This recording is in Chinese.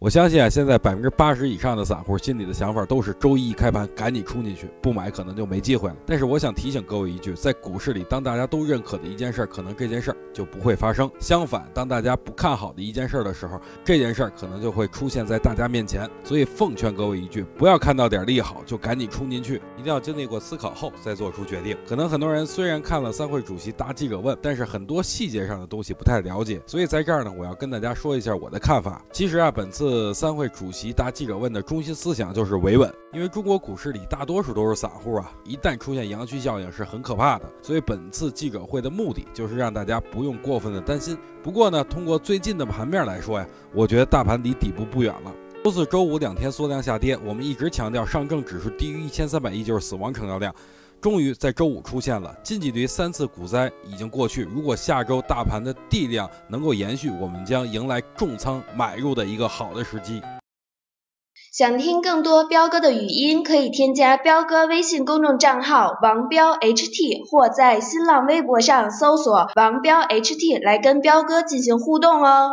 我相信啊，现在百分之八十以上的散户心里的想法都是周一一开盘赶紧冲进去，不买可能就没机会了。但是我想提醒各位一句，在股市里，当大家都认可的一件事儿，可能这件事儿就不会发生。相反，当大家不看好的一件事儿的时候，这件事儿可能就会出现在大家面前。所以奉劝各位一句，不要看到点利好就赶紧冲进去，一定要经历过思考后再做出决定。可能很多人虽然看了三会主席答记者问，但是很多细节上的东西不太了解。所以在这儿呢，我要跟大家说一下我的看法。其实啊，本次。三会主席答记者问的中心思想就是维稳，因为中国股市里大多数都是散户啊，一旦出现阳虚效应是很可怕的。所以本次记者会的目的就是让大家不用过分的担心。不过呢，通过最近的盘面来说呀，我觉得大盘离底部不远了。周四周五两天缩量下跌，我们一直强调上证指数低于一千三百亿就是死亡成交量。终于在周五出现了，近距离三次股灾已经过去。如果下周大盘的地量能够延续，我们将迎来重仓买入的一个好的时机。想听更多彪哥的语音，可以添加彪哥微信公众账号王彪 HT，或在新浪微博上搜索王彪 HT 来跟彪哥进行互动哦。